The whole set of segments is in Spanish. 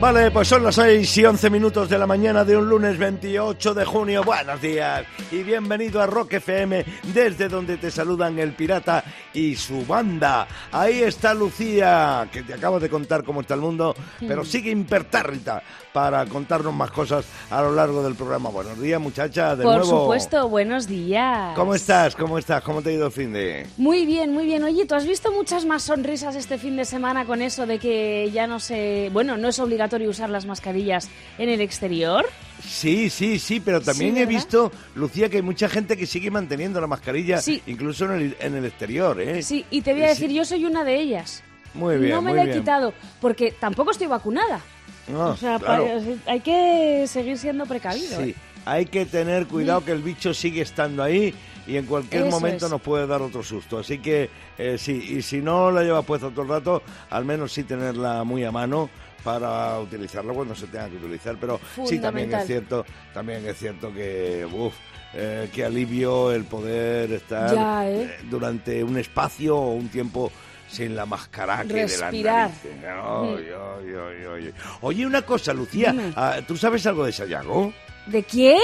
Vale, pues son las 6 y 11 minutos de la mañana de un lunes 28 de junio. Buenos días y bienvenido a Rock FM, desde donde te saludan el pirata y su banda. Ahí está Lucía, que te acabo de contar cómo está el mundo, pero sigue impertérrita para contarnos más cosas a lo largo del programa. Buenos días, muchacha, de Por nuevo. supuesto, buenos días. ¿Cómo estás? ¿Cómo estás? ¿Cómo te ha ido el fin de...? Muy bien, muy bien. Oye, ¿tú has visto muchas más sonrisas este fin de semana con eso de que ya no se... Bueno, no es obligatorio usar las mascarillas en el exterior? Sí, sí, sí, pero también Sí, he visto, Lucía, que hay mucha gente que sigue manteniendo la mascarilla, Sí. incluso en el, en el exterior, ¿eh? Sí, y te voy a Sí. decir, yo soy una de ellas. Muy bien, no me muy la he bien. quitado, porque tampoco estoy vacunada. No, o sea, claro. pa- hay que seguir siendo precavido. Sí, ¿eh? hay que tener cuidado que el bicho sigue estando ahí y en cualquier Eso momento es. nos puede dar otro susto. Así que eh, sí, y si no la llevas puesta todo el rato, al menos sí tenerla muy a mano para utilizarla cuando se tenga que utilizar. Pero sí, también es cierto, también es cierto que, uf, eh, qué alivio el poder estar Ya, ¿eh? durante un espacio o un tiempo sin la mascara que de Respirar. las narices. Ay, ay. Oye, una cosa, Lucía, Dime. ah, ¿tú sabes algo de Sayago? ¿De quién?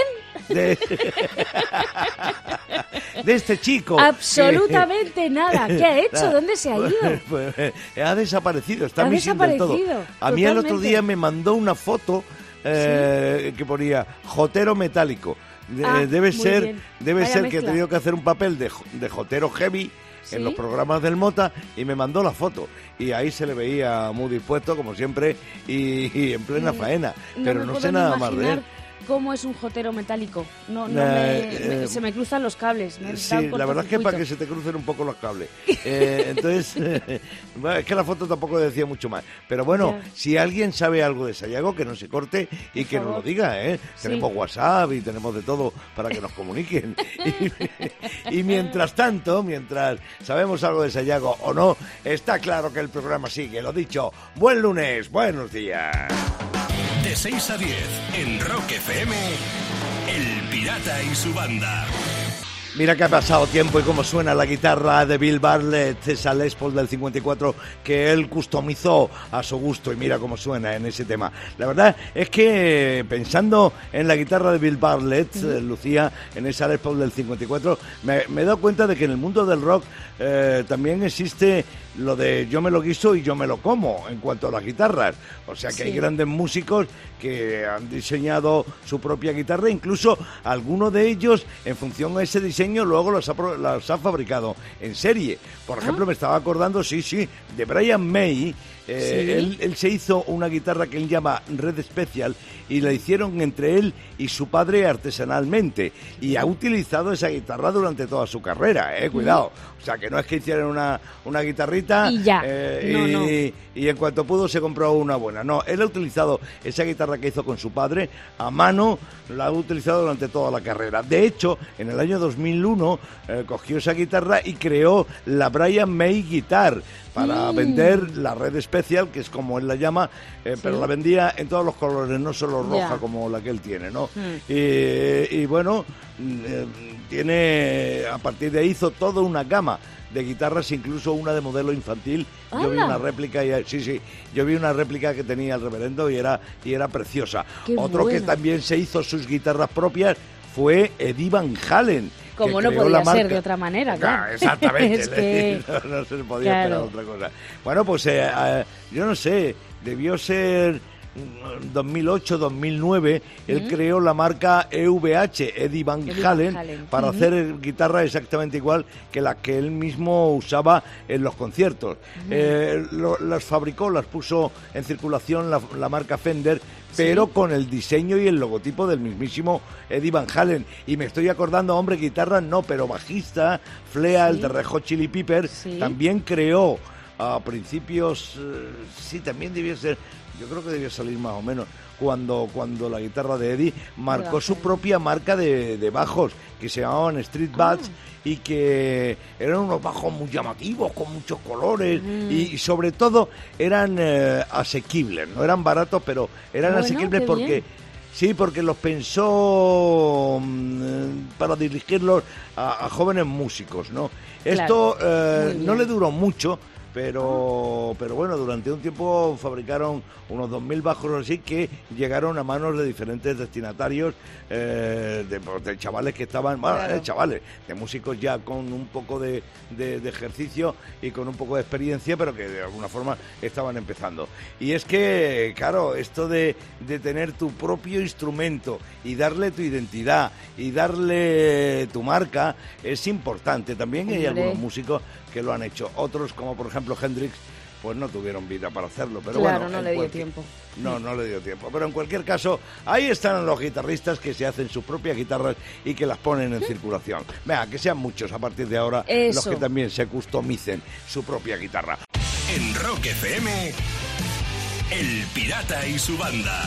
de, de este chico. Absolutamente nada. ¿Qué ha hecho? ¿Dónde se ha ido? Pues, eh, ha desaparecido, está Ha del todo. desaparecido, A mí el otro día me mandó una foto eh, que ponía jotero metálico. De- Ah, debe ser, bien. debe Vaya ser que ha mezcla. tenido que hacer un papel de, de jotero heavy ¿Sí? en los programas del Mota y me mandó la foto. Y ahí se le veía muy dispuesto, como siempre, y, y en plena faena. Pero no sé nada más de él. ¿Cómo es un jotero metálico? No, no Eh, me- me- eh, se me cruzan los cables. me Sí, la verdad es que para que se te crucen un poco los cables. Eh, entonces, es que la foto tampoco decía mucho más. Pero bueno, si alguien sabe algo de Sayago, que no se corte y Por que nos lo favor. diga, ¿eh? Sí. Tenemos WhatsApp y tenemos de todo para que nos comuniquen. y, y mientras tanto, mientras sabemos algo de Sayago o no, está claro que el programa sigue. Lo dicho, buen lunes, buenos días. De 6 a 10, en Rock FM, El Pirata y su banda. Mira que ha pasado tiempo y cómo suena la guitarra de Bill Bartlett, esa Les Paul del 54 que él customizó a su gusto y mira cómo suena en ese tema. La verdad es que pensando en la guitarra de Bill Bartlett, eh, Lucía, en esa Les Paul del 54, me, me he dado cuenta de que en el mundo del rock eh, también existe lo de yo me lo guiso y yo me lo como en cuanto a las guitarras. O sea que hay grandes músicos que han diseñado su propia guitarra, incluso algunos de ellos, en función a ese diseño, luego los ha, ha fabricado en serie. Por ejemplo, me estaba acordando, sí, sí, de Brian May. Eh, Sí. él, él se hizo una guitarra que él llama Red Special y la hicieron entre él y su padre artesanalmente. Y ha utilizado esa guitarra durante toda su carrera, eh, cuidado. O sea, que no es que hicieran una, una guitarrita Y ya. eh, No, y, no. y en cuanto pudo se compró una buena. No, él ha utilizado esa guitarra que hizo con su padre a mano, la ha utilizado durante toda la carrera. De hecho, en el año 2001 eh, cogió esa guitarra y creó la Brian May Guitar para Mm. vender la red especial, que es como él la llama, eh, pero la vendía en todos los colores, no solo roja como la que él tiene, ¿no? Mm. Y, y bueno, mm, eh, tiene, a partir de ahí hizo toda una gama de guitarras, incluso una de modelo infantil. Yo vi ¡Hala! una réplica, y, sí, sí, yo vi una réplica que tenía el reverendo y era, y era preciosa. ¡Qué Otro que también se hizo sus guitarras propias fue Eddie Van Halen. Como no podía ser de otra manera, claro. exactamente. Es que- no, no se podía Claro. esperar otra cosa. Bueno, pues eh, eh, yo no sé, debió ser mm, 2008, 2009, él creó la marca EVH, Eddie Van Halen, para hacer guitarras exactamente igual que la que él mismo usaba en los conciertos. Eh, lo- las fabricó, las puso en circulación la, la marca Fender, pero con el diseño y el logotipo del mismísimo Eddie Van Halen. Y me estoy acordando, hombre, guitarra no, pero bajista, Flea, el Sí. de Red Hot Chili Pepper, Sí. también creó a principios, eh, sí, también debió ser, yo creo que debió salir más o menos, cuando, cuando la guitarra de Eddie marcó su propia marca de, de bajos, que se llamaban Street Bats, y que eran unos bajos muy llamativos, con muchos colores, y, y sobre todo eran eh, asequibles, no eran baratos, pero eran Bueno, asequibles porque... bien. Sí, porque los pensó mm, para dirigirlos a, a jóvenes músicos, ¿no? Esto eh, no le duró mucho, pero, pero bueno, durante un tiempo fabricaron unos 2.000 bajos así que llegaron a manos de diferentes destinatarios, eh, de, pues, de chavales que estaban, bueno, Claro. eh, chavales, de músicos ya con un poco de, de- de ejercicio y con un poco de experiencia, pero que de alguna forma estaban empezando. Y es que, claro, esto de, de tener tu propio instrumento y darle tu identidad y darle tu marca es importante. También hay algunos músicos que lo han hecho. Otros, como por ejemplo Hendrix, pues no tuvieron vida para hacerlo. Pero Claro, bueno, no le dio cualquier- tiempo. No, no le dio tiempo. Pero en cualquier caso, ahí están los guitarristas que se hacen sus propias guitarras y que las ponen en circulación. Vea, que sean muchos a partir de ahora los que también se customicen su propia guitarra. En Rock FM, El Pirata y su banda.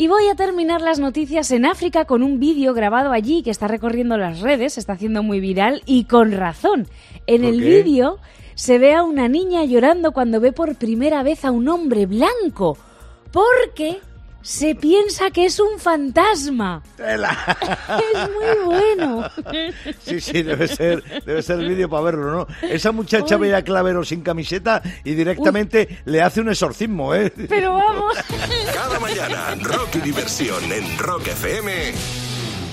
Y voy a terminar las noticias en África con un vídeo grabado allí que está recorriendo las redes, se está haciendo muy viral y con razón. En ¿Por el vídeo se ve a una niña llorando cuando ve por primera vez a un hombre blanco, porque se piensa que es un fantasma. Tela. Es muy bueno. Sí, sí, debe ser, debe ser el vídeo para verlo, ¿no? Esa muchacha Uy. ve a Clavero sin camiseta y directamente le hace un exorcismo, ¿eh? Pero vamos. Cada mañana, rock y diversión en Rock FM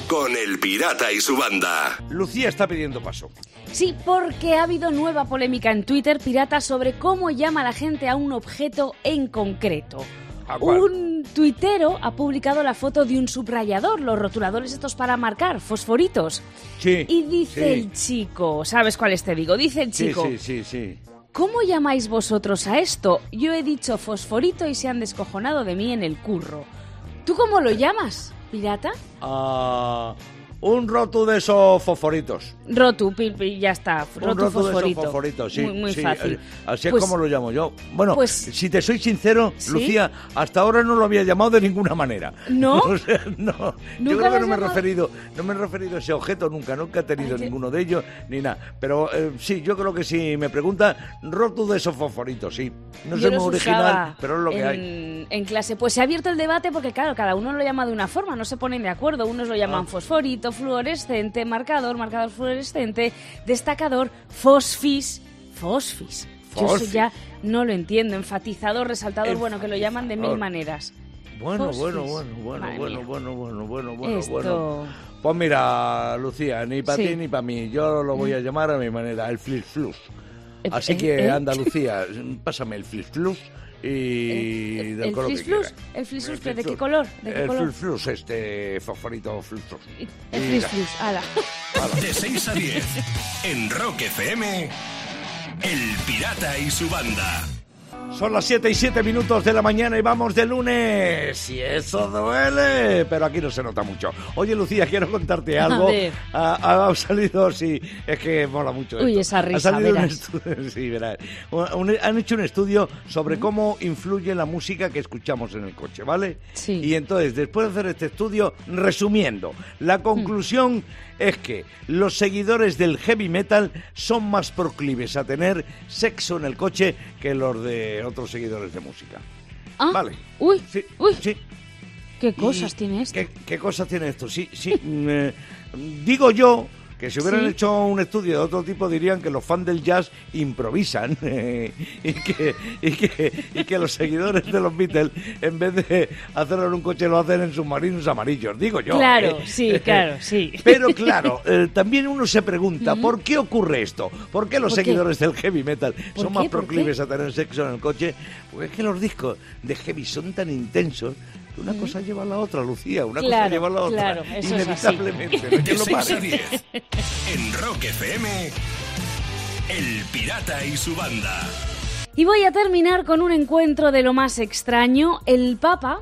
con El Pirata y su banda. Lucía está pidiendo paso. Sí, porque ha habido nueva polémica en Twitter pirata sobre cómo llama la gente a un objeto en concreto. ¿A cuál? Un tuitero ha publicado la foto de un subrayador, los rotuladores estos para marcar, fosforitos. Sí. Y dice sí. el chico, ¿sabes cuáles te digo? Dice el chico, sí, sí, sí. ¿cómo llamáis vosotros a esto? Yo he dicho fosforito y se han descojonado de mí en el curro. ¿Tú cómo lo llamas, pirata? Ah, un roto de esos fosforitos. Rotu, pi- ya está. Un Rotu roto de esos fosforito. fosforitos, sí. Muy, muy sí, fácil. eh, Así Pues- es como lo llamo yo. Bueno, pues- si te soy sincero, ¿Sí? Lucía, hasta ahora no lo había llamado de ninguna manera. ¿No? O sea, no. Yo ¿Nunca creo que no me he referido, no me he referido a ese objeto nunca, nunca he tenido Ay, ninguno de ellos ni nada. Pero eh, sí, yo creo que si me pregunta, roto de esos fosforitos, sí. No soy muy original, pero es lo que en, hay. En clase. Pues se ha abierto el debate porque, claro, cada uno lo llama de una forma, no se ponen de acuerdo. Unos lo llaman Ah. fosforito, fluorescente, marcador, marcador fluorescente, destacador, fosfis. Fosfis. Yo eso ya no lo entiendo. Enfatizador, resaltador, bueno, que lo llaman de mil maneras. Bueno, bueno, bueno, bueno, bueno, bueno, bueno, bueno, bueno, Esto- bueno. Pues mira, Lucía, ni para Sí. ti ni para mí. Yo lo voy a llamar a mi manera, el flip flus. Eh, Así eh, que, eh. Andalucía, pásame el flip flus y Eh, del el color que flis flus, quieras. el flis flus, El ¿pero ¿de qué flus. color? ¿De qué el color? flip flus, este fosforito flip flus. El Y flis flus, ala. De 6 a 10 en Rock FM, El Pirata y su banda. Son las 7 y 7 minutos de la mañana y vamos de lunes. Y eso duele, pero aquí no se nota mucho. Oye, Lucía, quiero contarte algo. Ha, ha salido, sí, es que mola mucho. Uy, esto. esa risa, Ha salido un verás. estudio, sí, verás. Un- han hecho un estudio sobre cómo influye la música que escuchamos en el coche, ¿vale? Sí. Y entonces, después de hacer este estudio, resumiendo, la conclusión es que los seguidores del heavy metal son más proclives a tener sexo en el coche que los de otros seguidores de música. Ah, Vale. Uy, Sí, uy, sí. qué cosas Y- tiene esto. ¿Qué, qué cosas tiene esto? Sí, sí. eh, digo yo que si hubieran Sí. hecho un estudio de otro tipo dirían que los fans del jazz improvisan eh, y, que, y, que, y que los seguidores de los Beatles en vez de hacerlo en un coche lo hacen en submarinos amarillos, digo yo. Claro, ¿eh? sí, claro, sí. Pero claro, eh, también uno se pregunta, ¿por qué ocurre esto? ¿Por qué los ¿Por qué? seguidores del heavy metal ¿Por son más ¿Por proclives a tener sexo en el coche? Porque es que los discos de heavy son tan intensos que una cosa lleva a la otra, Lucía, una cosa lleva a la otra. claro, eso es así. Inevitablemente, no lo 6 a pare. 10 en Rock FM, El Pirata y su banda. Y voy a terminar con un encuentro de lo más extraño. El Papa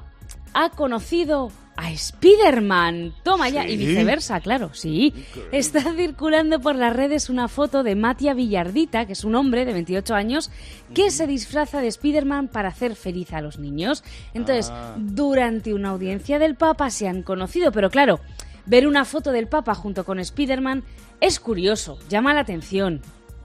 ha conocido a Spider-Man. Toma ya. Y viceversa, claro, sí. Está circulando por las redes una foto de Matia Villardita, que es un hombre de 28 años, que se disfraza de Spider-Man para hacer feliz a los niños. Entonces, Ah. durante una audiencia del Papa se han conocido, pero claro, ver una foto del Papa junto con Spider-Man es curioso, llama la atención.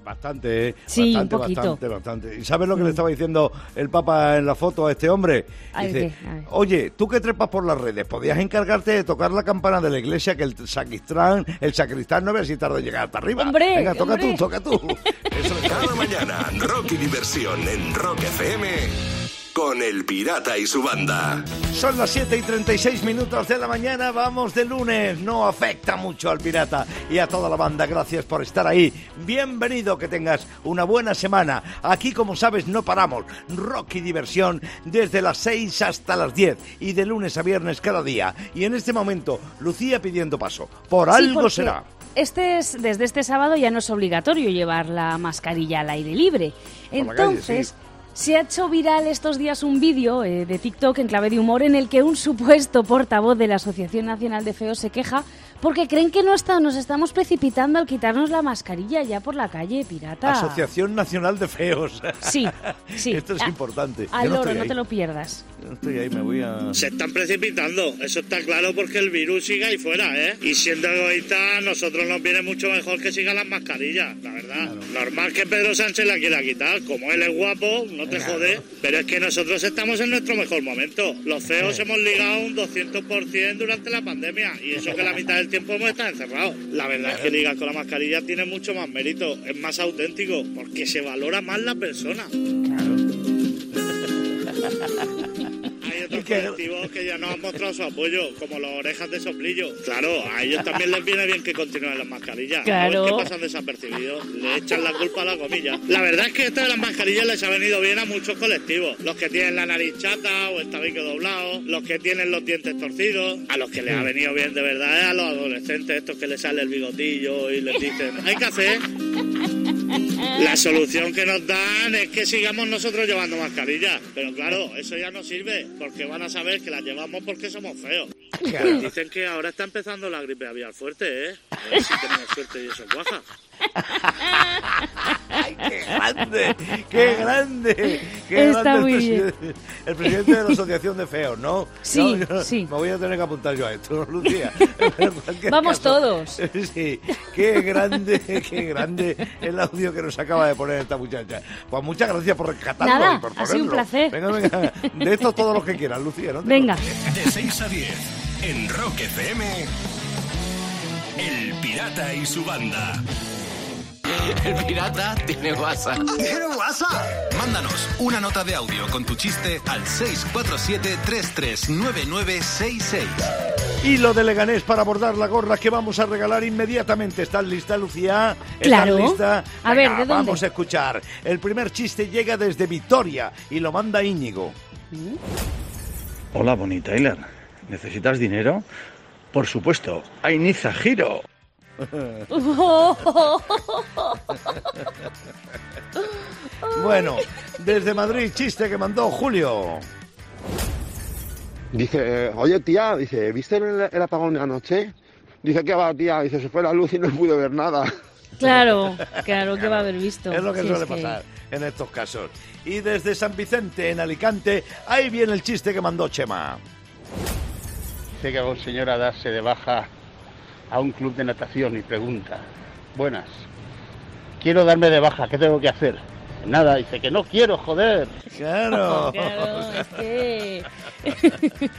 Bastante, ¿eh? Sí, bastante, un poquito. bastante, bastante. ¿Y sabes lo que le estaba diciendo el Papa en la foto a este hombre? Dice, ver. oye, tú que trepas por las redes, podías encargarte de tocar la campana de la iglesia que el sacristán, el sacristán no ve si tarda en llegar hasta arriba. Hombre, Venga, toca hombre. tú, toca tú. Eso es- Cada mañana, Rocky Diversión en Rock FM con El Pirata y su banda. Son las 7 y 36 minutos de la mañana, vamos de lunes, no afecta mucho al pirata y a toda la banda, gracias por estar ahí. Bienvenido, que tengas una buena semana. Aquí, como sabes, no paramos. Rock y diversión desde las 6 hasta las 10 y de lunes a viernes cada día. Y en este momento, Lucía pidiendo paso. Por Sí, algo porque será. Este es, desde este sábado ya no es obligatorio llevar la mascarilla al aire libre. Por la calle, Entonces, sí. Se ha hecho viral estos días un vídeo eh, de TikTok en clave de humor en el que un supuesto portavoz de la Asociación Nacional de Feos se queja porque creen que no está, nos estamos precipitando al quitarnos la mascarilla ya por la calle, pirata. Asociación Nacional de Feos. Sí, sí. Esto es A- importante. Al no estoy no te lo pierdas. Yo no estoy ahí, me voy a... Se están precipitando, eso está claro porque el virus sigue ahí fuera, ¿eh? Y siendo egoístas, a nosotros nos viene mucho mejor que sigan las mascarillas, la verdad. Normal que Pedro Sánchez la quiera quitar, como él es guapo, no te jode, pero es que nosotros estamos en nuestro mejor momento. Los feos hemos ligado un 200% durante la pandemia y eso que la mitad del tiempo hemos estado encerrados. La verdad es que ligar con la mascarilla tiene mucho más mérito, es más auténtico, porque se valora más la persona. Que- colectivos que ya nos han mostrado su apoyo, como las orejas de soplillo. Claro, a ellos también les viene bien que continúen las mascarillas. Claro. A ver qué pasan desapercibidos. Le echan la culpa a la comilla. La verdad es que esto de las mascarillas les ha venido bien a muchos colectivos. Los que tienen la nariz chata o el tabique doblado, los que tienen los dientes torcidos. A los que les ha venido bien de verdad es a los adolescentes, estos que les sale el bigotillo y les dicen, hay que hacer. La solución que nos dan es que sigamos nosotros llevando mascarillas. Pero claro, eso ya no sirve, porque van a saber que las llevamos porque somos feos. Claro. Dicen que ahora está empezando la gripe aviar fuerte, ¿eh? A ver si tenemos suerte y eso cuaja. ¡Ay, qué grande! ¡Qué grande! ¡Qué Está grande muy el, bien. presidente, el presidente de la Asociación de Feos, ¿no? Sí, No, yo- sí. Me voy a tener que apuntar yo a esto, ¿no, Lucía? Vamos caso, todos. Sí, qué grande, qué grande el audio que nos acaba de poner esta muchacha. Pues muchas gracias por rescatarlo Nada, y por ha sido un ponerlo. placer. Venga, venga, de esto todos los que quieran, Lucía, ¿no? Venga. De 6 a 10 en Rock FM. El Pirata y su banda. El pirata tiene WhatsApp. ¿Tiene WhatsApp? Mándanos una nota de audio con tu chiste al 647-339966. Hilo de Leganés para abordar la gorra que vamos a regalar inmediatamente. ¿Estás lista, Lucía? ¿Estás Claro. lista? A ver, Venga, ¿de dónde? Vamos a escuchar. El primer chiste llega desde Vitoria y lo manda Íñigo. Hola, Bonnie Tyler. ¿Necesitas dinero? Por supuesto, hay Niza Giro. Bueno, desde Madrid, chiste que mandó Julio. Dice, eh, oye tía, dice, ¿viste el, el apagón de anoche? Dice, ¿qué va tía? Dice, se fue la luz y no pude ver nada. Claro, claro que va a haber visto. Es lo que Sí, suele es que- pasar en estos casos. Y desde San Vicente, en Alicante, ahí viene el chiste que mandó Chema. Llega un señor a darse de baja a un club de natación y pregunta, buenas, quiero darme de baja, ¿qué tengo que hacer? Nada, dice que no quiero, joder. Claro. Claro, es que...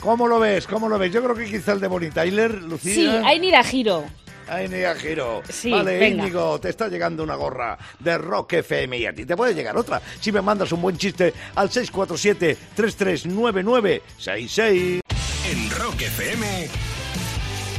¿Cómo lo ves? ¿Cómo lo ves? Yo creo que quizá el de Bonnie Tyler, Lucía. Sí, hay ni a giro. Ay, Nia Giro. Sí, vale, venga. Íñigo, te está llegando una gorra de Rock FM y a ti te puede llegar otra. Si me mandas un buen chiste al 647-339966. En Rock FM.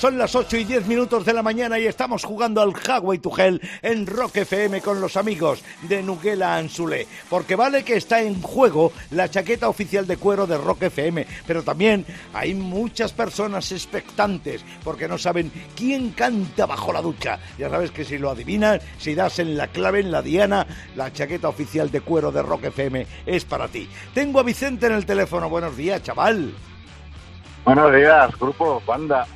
Son las 8 y 10 minutos de la mañana y estamos jugando al Highway to en Rock FM con los amigos de Nuguela Anzulé. Porque vale que está en juego la chaqueta oficial de cuero de Rock FM, pero también hay muchas personas expectantes porque no saben quién canta bajo la ducha. Ya sabes que si lo adivinas, si das en la clave, en la diana, la chaqueta oficial de cuero de Rock FM es para ti. Tengo a Vicente en el teléfono. Buenos días, chaval. Buenos días, grupo, banda.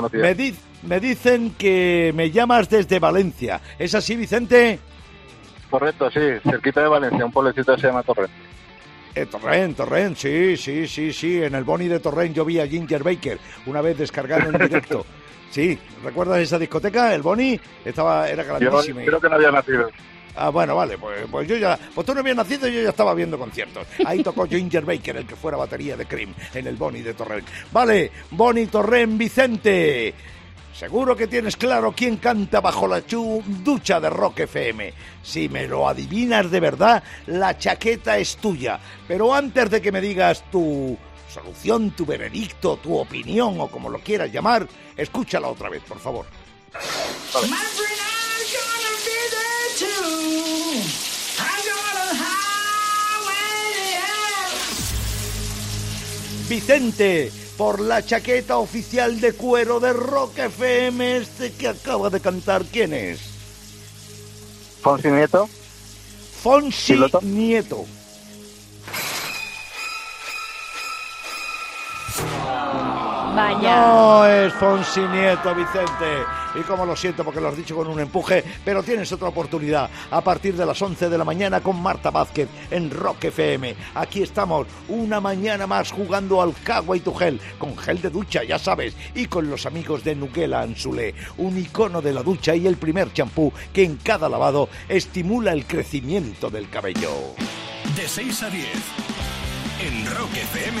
Buenos días. Me, di- me dicen que me llamas desde Valencia. ¿Es así, Vicente? Correcto, sí, cerquita de Valencia, un pueblecito que se llama Torrente. Eh, Torrent, Torrent, sí, sí, sí, sí. En el Boni de Torrent yo vi a Ginger Baker una vez descargando en directo. Sí, ¿recuerdas esa discoteca? El Boni estaba, era Yo grandísima. creo que no había nacido. Ah, bueno, vale, pues, pues yo ya. Pues tú no habías nacido y yo ya estaba viendo conciertos. Ahí tocó Ginger Baker, el que fuera batería de Cream, en el Boni de Torrent. Vale, Boni Torrent Vicente. Seguro que tienes claro quién canta bajo la chu- ducha de Rock FM. Si me lo adivinas de verdad, la chaqueta es tuya. Pero antes de que me digas tu solución, tu veredicto, tu opinión o como lo quieras llamar, escúchala otra vez, por favor. Vicente, por la chaqueta oficial de cuero de Rock FM, este que acaba de cantar, ¿quién es? Fonsi Nieto. Fonsi ¿Piloto? Nieto. Vaya. No es Fonsi Nieto, Vicente. Y como lo siento porque lo has dicho con un empuje, pero tienes otra oportunidad a partir de las 11 de la mañana con Marta Vázquez en Rock FM. Aquí estamos una mañana más jugando al Cagua y tu gel, con gel de ducha, ya sabes, y con los amigos de Nuguela Anzulé, un icono de la ducha y el primer champú que en cada lavado estimula el crecimiento del cabello. De 6 a 10. En Rock FM,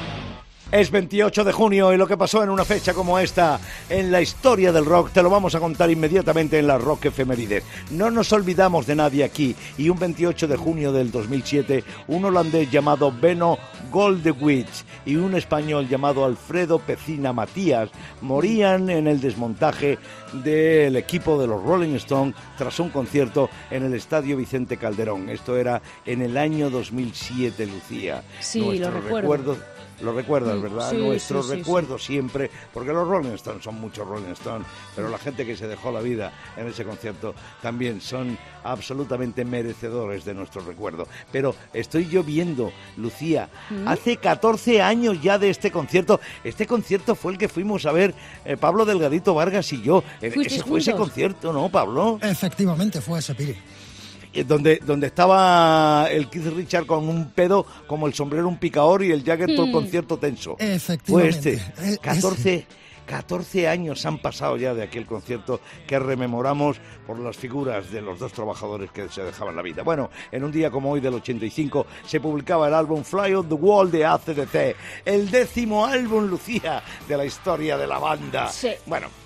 Es 28 de junio y lo que pasó en una fecha como esta en la historia del rock te lo vamos a contar inmediatamente en la Rock Efemérides. No nos olvidamos de nadie aquí y un 28 de junio del 2007 un holandés llamado Beno Goldewitz y un español llamado Alfredo Pecina Matías morían en el desmontaje del equipo de los Rolling Stones tras un concierto en el Estadio Vicente Calderón. Esto era en el año 2007, Lucía. Sí, lo recuerdo. recuerdos lo recuerdas, ¿verdad? sí, Nuestro sí, sí, recuerdo siempre, porque los Rolling Stones son muchos Rolling Stones, pero la gente que se dejó la vida en ese concierto también son absolutamente merecedores de nuestro recuerdo. Pero estoy yo viendo, Lucía, Mm. hace 14 años ya de este concierto. Este concierto fue el que fuimos a ver eh, Pablo Delgadito Vargas y yo. Eh, ¿Fuisteis Ese fue ese concierto, ¿no, Pablo? Efectivamente, fue ese Piri. Eh, donde, donde estaba el Keith Richard con un pedo como el sombrero un picador y el Jagger todo el Mm. concierto tenso. Fue Efectivamente. este. Eh, 14, 14 años han pasado ya de aquel concierto que rememoramos por las figuras de los dos trabajadores que se dejaban la vida. Bueno, en un día como hoy del 85 se publicaba el álbum Fly on the Wall de ACDC, el décimo álbum, Lucía, de la historia de la banda. Bueno, mm,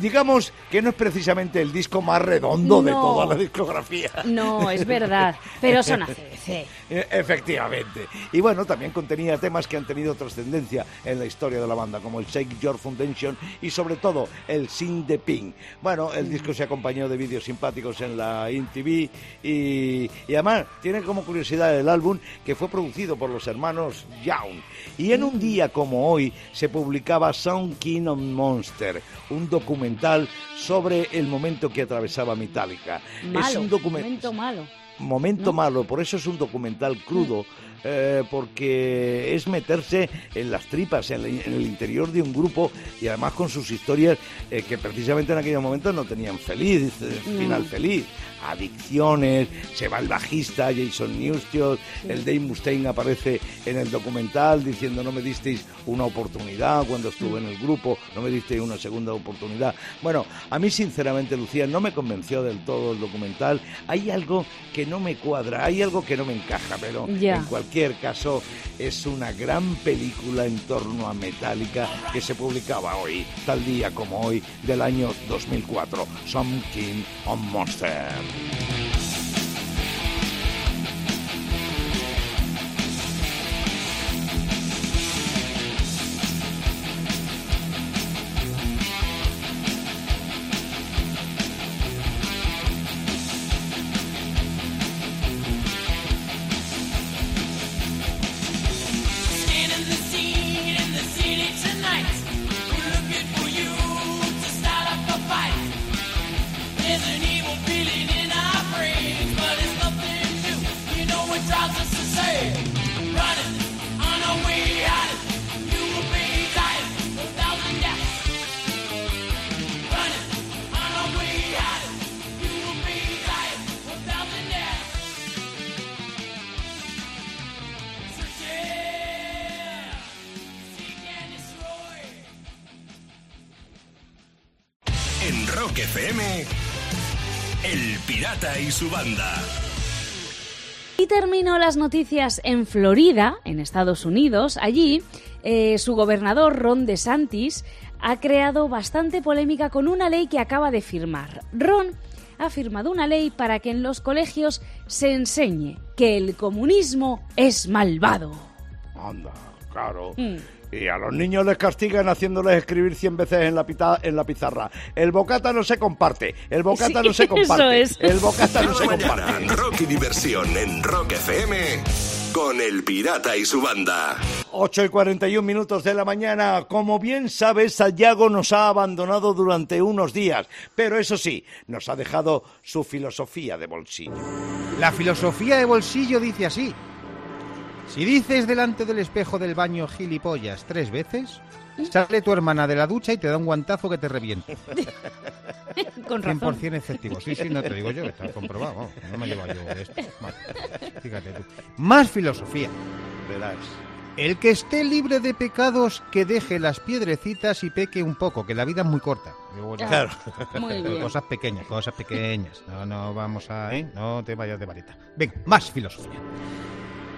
digamos que no es precisamente el disco más redondo de toda la discografía. No, es verdad. Pero son ACDC. Eh, Efectivamente. Y bueno, también contenía temas que han tenido trascendencia en la historia de la banda, como el Shake Your Foundation y sobre todo el Sing the Pink. Bueno, el disco se acompañó de vídeos simpáticos en la InTV y, y además tiene como curiosidad el álbum que fue producido por los hermanos Young. Y en un día como hoy se publicaba Sound King of Monster, un documental sobre el momento que atravesaba Metallica. Malo. Es un documento momento malo. momento malo, por eso es un documental crudo, eh, porque es meterse en las tripas, en, el- en el interior de un grupo y además con sus historias eh, que precisamente en aquellos momentos no tenían feliz, eh, No. final feliz. Adicciones, se va el bajista Jason Newsted, el Dave Mustaine aparece en el documental diciendo no me disteis una oportunidad cuando estuve en el grupo, no me disteis una segunda oportunidad. Bueno, a mí sinceramente Lucía no me convenció del todo el documental. Hay algo que no me cuadra, hay algo que no me encaja, pero en cualquier caso es una gran película en torno a Metallica que se publicaba hoy, tal día como hoy del año 2004, Some King on Monster. Y su banda. Y terminó las noticias en Florida, en Estados Unidos. Allí, eh, su gobernador Ron DeSantis ha creado bastante polémica con una ley que acaba de firmar. Ron ha firmado una ley para que en los colegios se enseñe que el comunismo es malvado. Anda, claro. Mm. Y a los niños les castigan haciéndoles escribir 100 veces en la, pita- en la pizarra. El bocata no se comparte. El bocata Sí, no se eso comparte. es. El bocata no se mañana, comparte. Rock y diversión en Rock FM con El Pirata y su banda. 8 y 41 minutos de la mañana. Como bien sabes, Sayago nos ha abandonado durante unos días, pero eso sí, nos ha dejado su filosofía de bolsillo. La filosofía de bolsillo dice así. Si dices delante del espejo del baño gilipollas tres veces, sale tu hermana de la ducha y te da un guantazo que te reviente. Con razón. 100% efectivo. Sí, sí, no te digo yo, que está comprobado. vamos, No me llevo yo esto. Vale. Fíjate tú. Más filosofía. Verás. El que esté libre de pecados, que deje las piedrecitas y peque un poco, que la vida es muy corta. Claro. Muy Pero bien. Cosas pequeñas, cosas pequeñas. No, no vamos a... ¿eh? No te vayas de varita. Venga, más filosofía.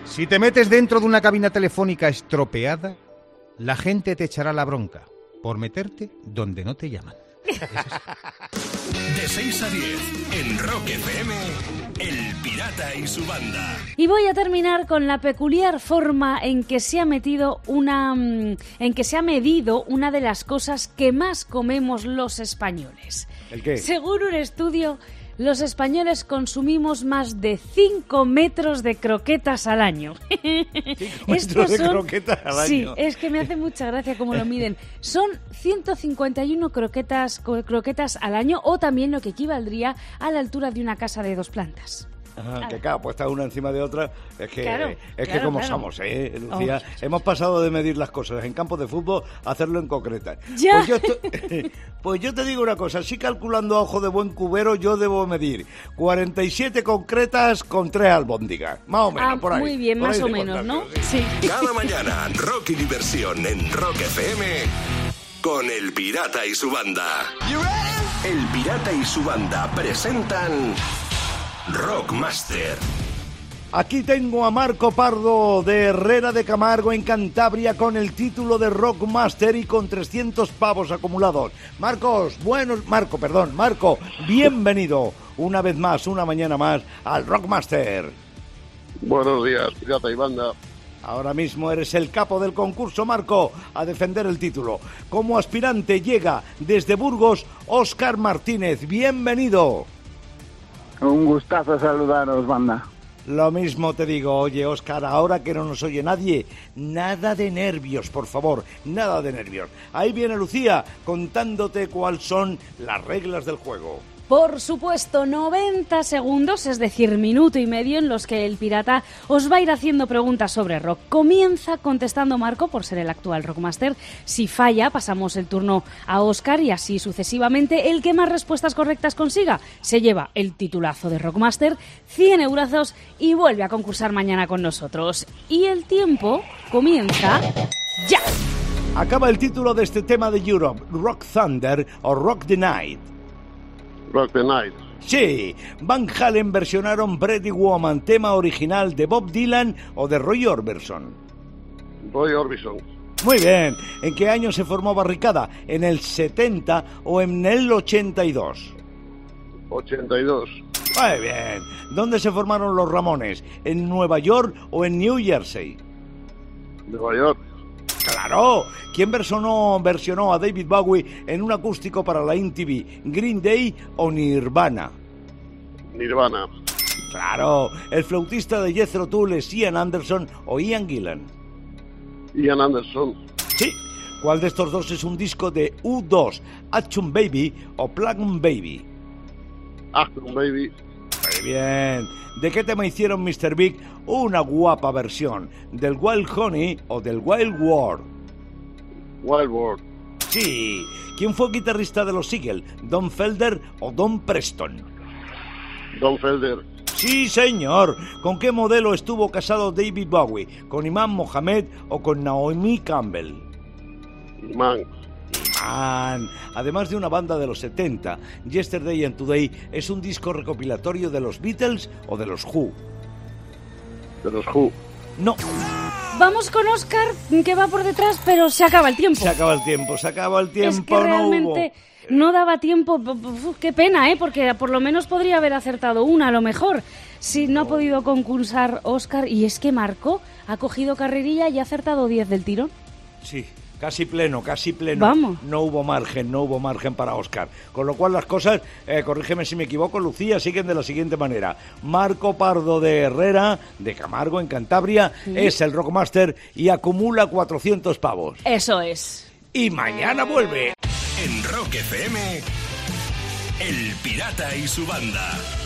Si te metes dentro de una cabina telefónica estropeada, la gente te echará la bronca por meterte donde no te llaman. De 6 a 10 en Rock FM, El Pirata y su banda. Y voy a terminar con la peculiar forma en que se ha metido una mm, en que se ha medido una de las cosas que más comemos los españoles. ¿El qué? Según un estudio, los españoles consumimos más de 5 metros de croquetas al año. metros de croquetas al Sí, año. es que me hace mucha gracia cómo lo miden. Son 151 croquetas, croquetas al año o también lo que equivaldría a la altura de una casa de dos plantas. Ajá, que claro, puestas una encima de otra, es que, Claro, es que claro, como claro. somos, ¿eh, Lucía? Oh. Hemos pasado de medir las cosas en campos de fútbol a hacerlo en concreta. Ya. Pues yo, estoy- pues yo te digo una cosa, así calculando a ojo de buen cubero, yo debo medir 47 concretas con 3 albóndigas, más o menos, Ah, por ahí. muy bien, más o menos, ¿no? contártelo, Sí. Cada mañana, Rock y diversión en Rock FM con El Pirata y su banda. El Pirata y su banda presentan Rockmaster. Aquí tengo a Marco Pardo de Herrera de Camargo en Cantabria con el título de Rockmaster y con 300 pavos acumulados. Marcos, buenos, Marco, perdón, Marco, bienvenido una vez más, una mañana más al Rockmaster. Buenos días, pirata y banda. Ahora mismo eres el capo del concurso, Marco, a defender el título. Como aspirante llega desde Burgos Óscar Martínez. Bienvenido. Un gustazo saludaros, banda. Lo mismo te digo, oye Óscar, ahora que no nos oye nadie, nada de nervios, por favor, nada de nervios. Ahí viene Lucía contándote cuáles son las reglas del juego. Por supuesto, 90 segundos, es decir, minuto y medio en los que el pirata os va a ir haciendo preguntas sobre rock. Comienza contestando Marco por ser el actual Rockmaster. Si falla, pasamos el turno a Oscar y así sucesivamente. El que más respuestas correctas consiga se lleva el titulazo de Rockmaster, 100 eurazos y vuelve a concursar mañana con nosotros. Y el tiempo comienza ya. Acaba el título de este tema de Europe, Rock Thunder o Rock the Night. Rock the Night. Sí, Van Halen versionaron Pretty Woman, tema original de Bob Dylan o de Roy Orbison. Roy Orbison. Muy bien, ¿en qué año se formó Barricada? ¿En el 70 o en el 82? 82. Muy bien, ¿dónde se formaron los Ramones? ¿En Nueva York o en New Jersey? Nueva York. Claro, ¿quién versionó, versionó a David Bowie en un acústico para la MTV? ¿Green Day o Nirvana? Nirvana. Claro, el flautista de Jethro Tull es Ian Anderson o Ian Gillan. Ian Anderson. Sí, ¿cuál de estos dos es un disco de U2, Action Baby o Plug Baby? Action Baby. Bien. ¿De qué tema hicieron Mr. Big una guapa versión? ¿Del Wild Honey o del Wild War? Wild World. Sí. ¿Quién fue guitarrista de los Eagles? ¿Don Felder o Don Preston? Don Felder. Sí, señor. ¿Con qué modelo estuvo casado David Bowie? ¿Con Imam Mohamed o con Naomi Campbell? Imán. Man. Además de una banda de los 70, Yesterday and Today es un disco recopilatorio de los Beatles o de los Who. De los Who. No, Vamos con Oscar, que va por detrás, pero se acaba el tiempo. se acaba el tiempo, se acaba el tiempo, es que realmente no no daba tiempo. Uf, qué pena, ¿eh? Porque por lo menos podría haber acertado una, a lo mejor. Si no ha podido concursar Oscar, y es que Marco ha cogido carrerilla y ha acertado 10 del tiro. Sí, casi pleno, casi pleno. Vamos. No hubo margen, no hubo margen para Oscar. Con lo cual las cosas, eh, corrígeme si me equivoco, Lucía, siguen de la siguiente manera. Marco Pardo de Herrera, de Camargo, en Cantabria, es el Rockmaster y acumula 400 pavos. Eso es. Y mañana vuelve. En Rock FM, El Pirata y su banda.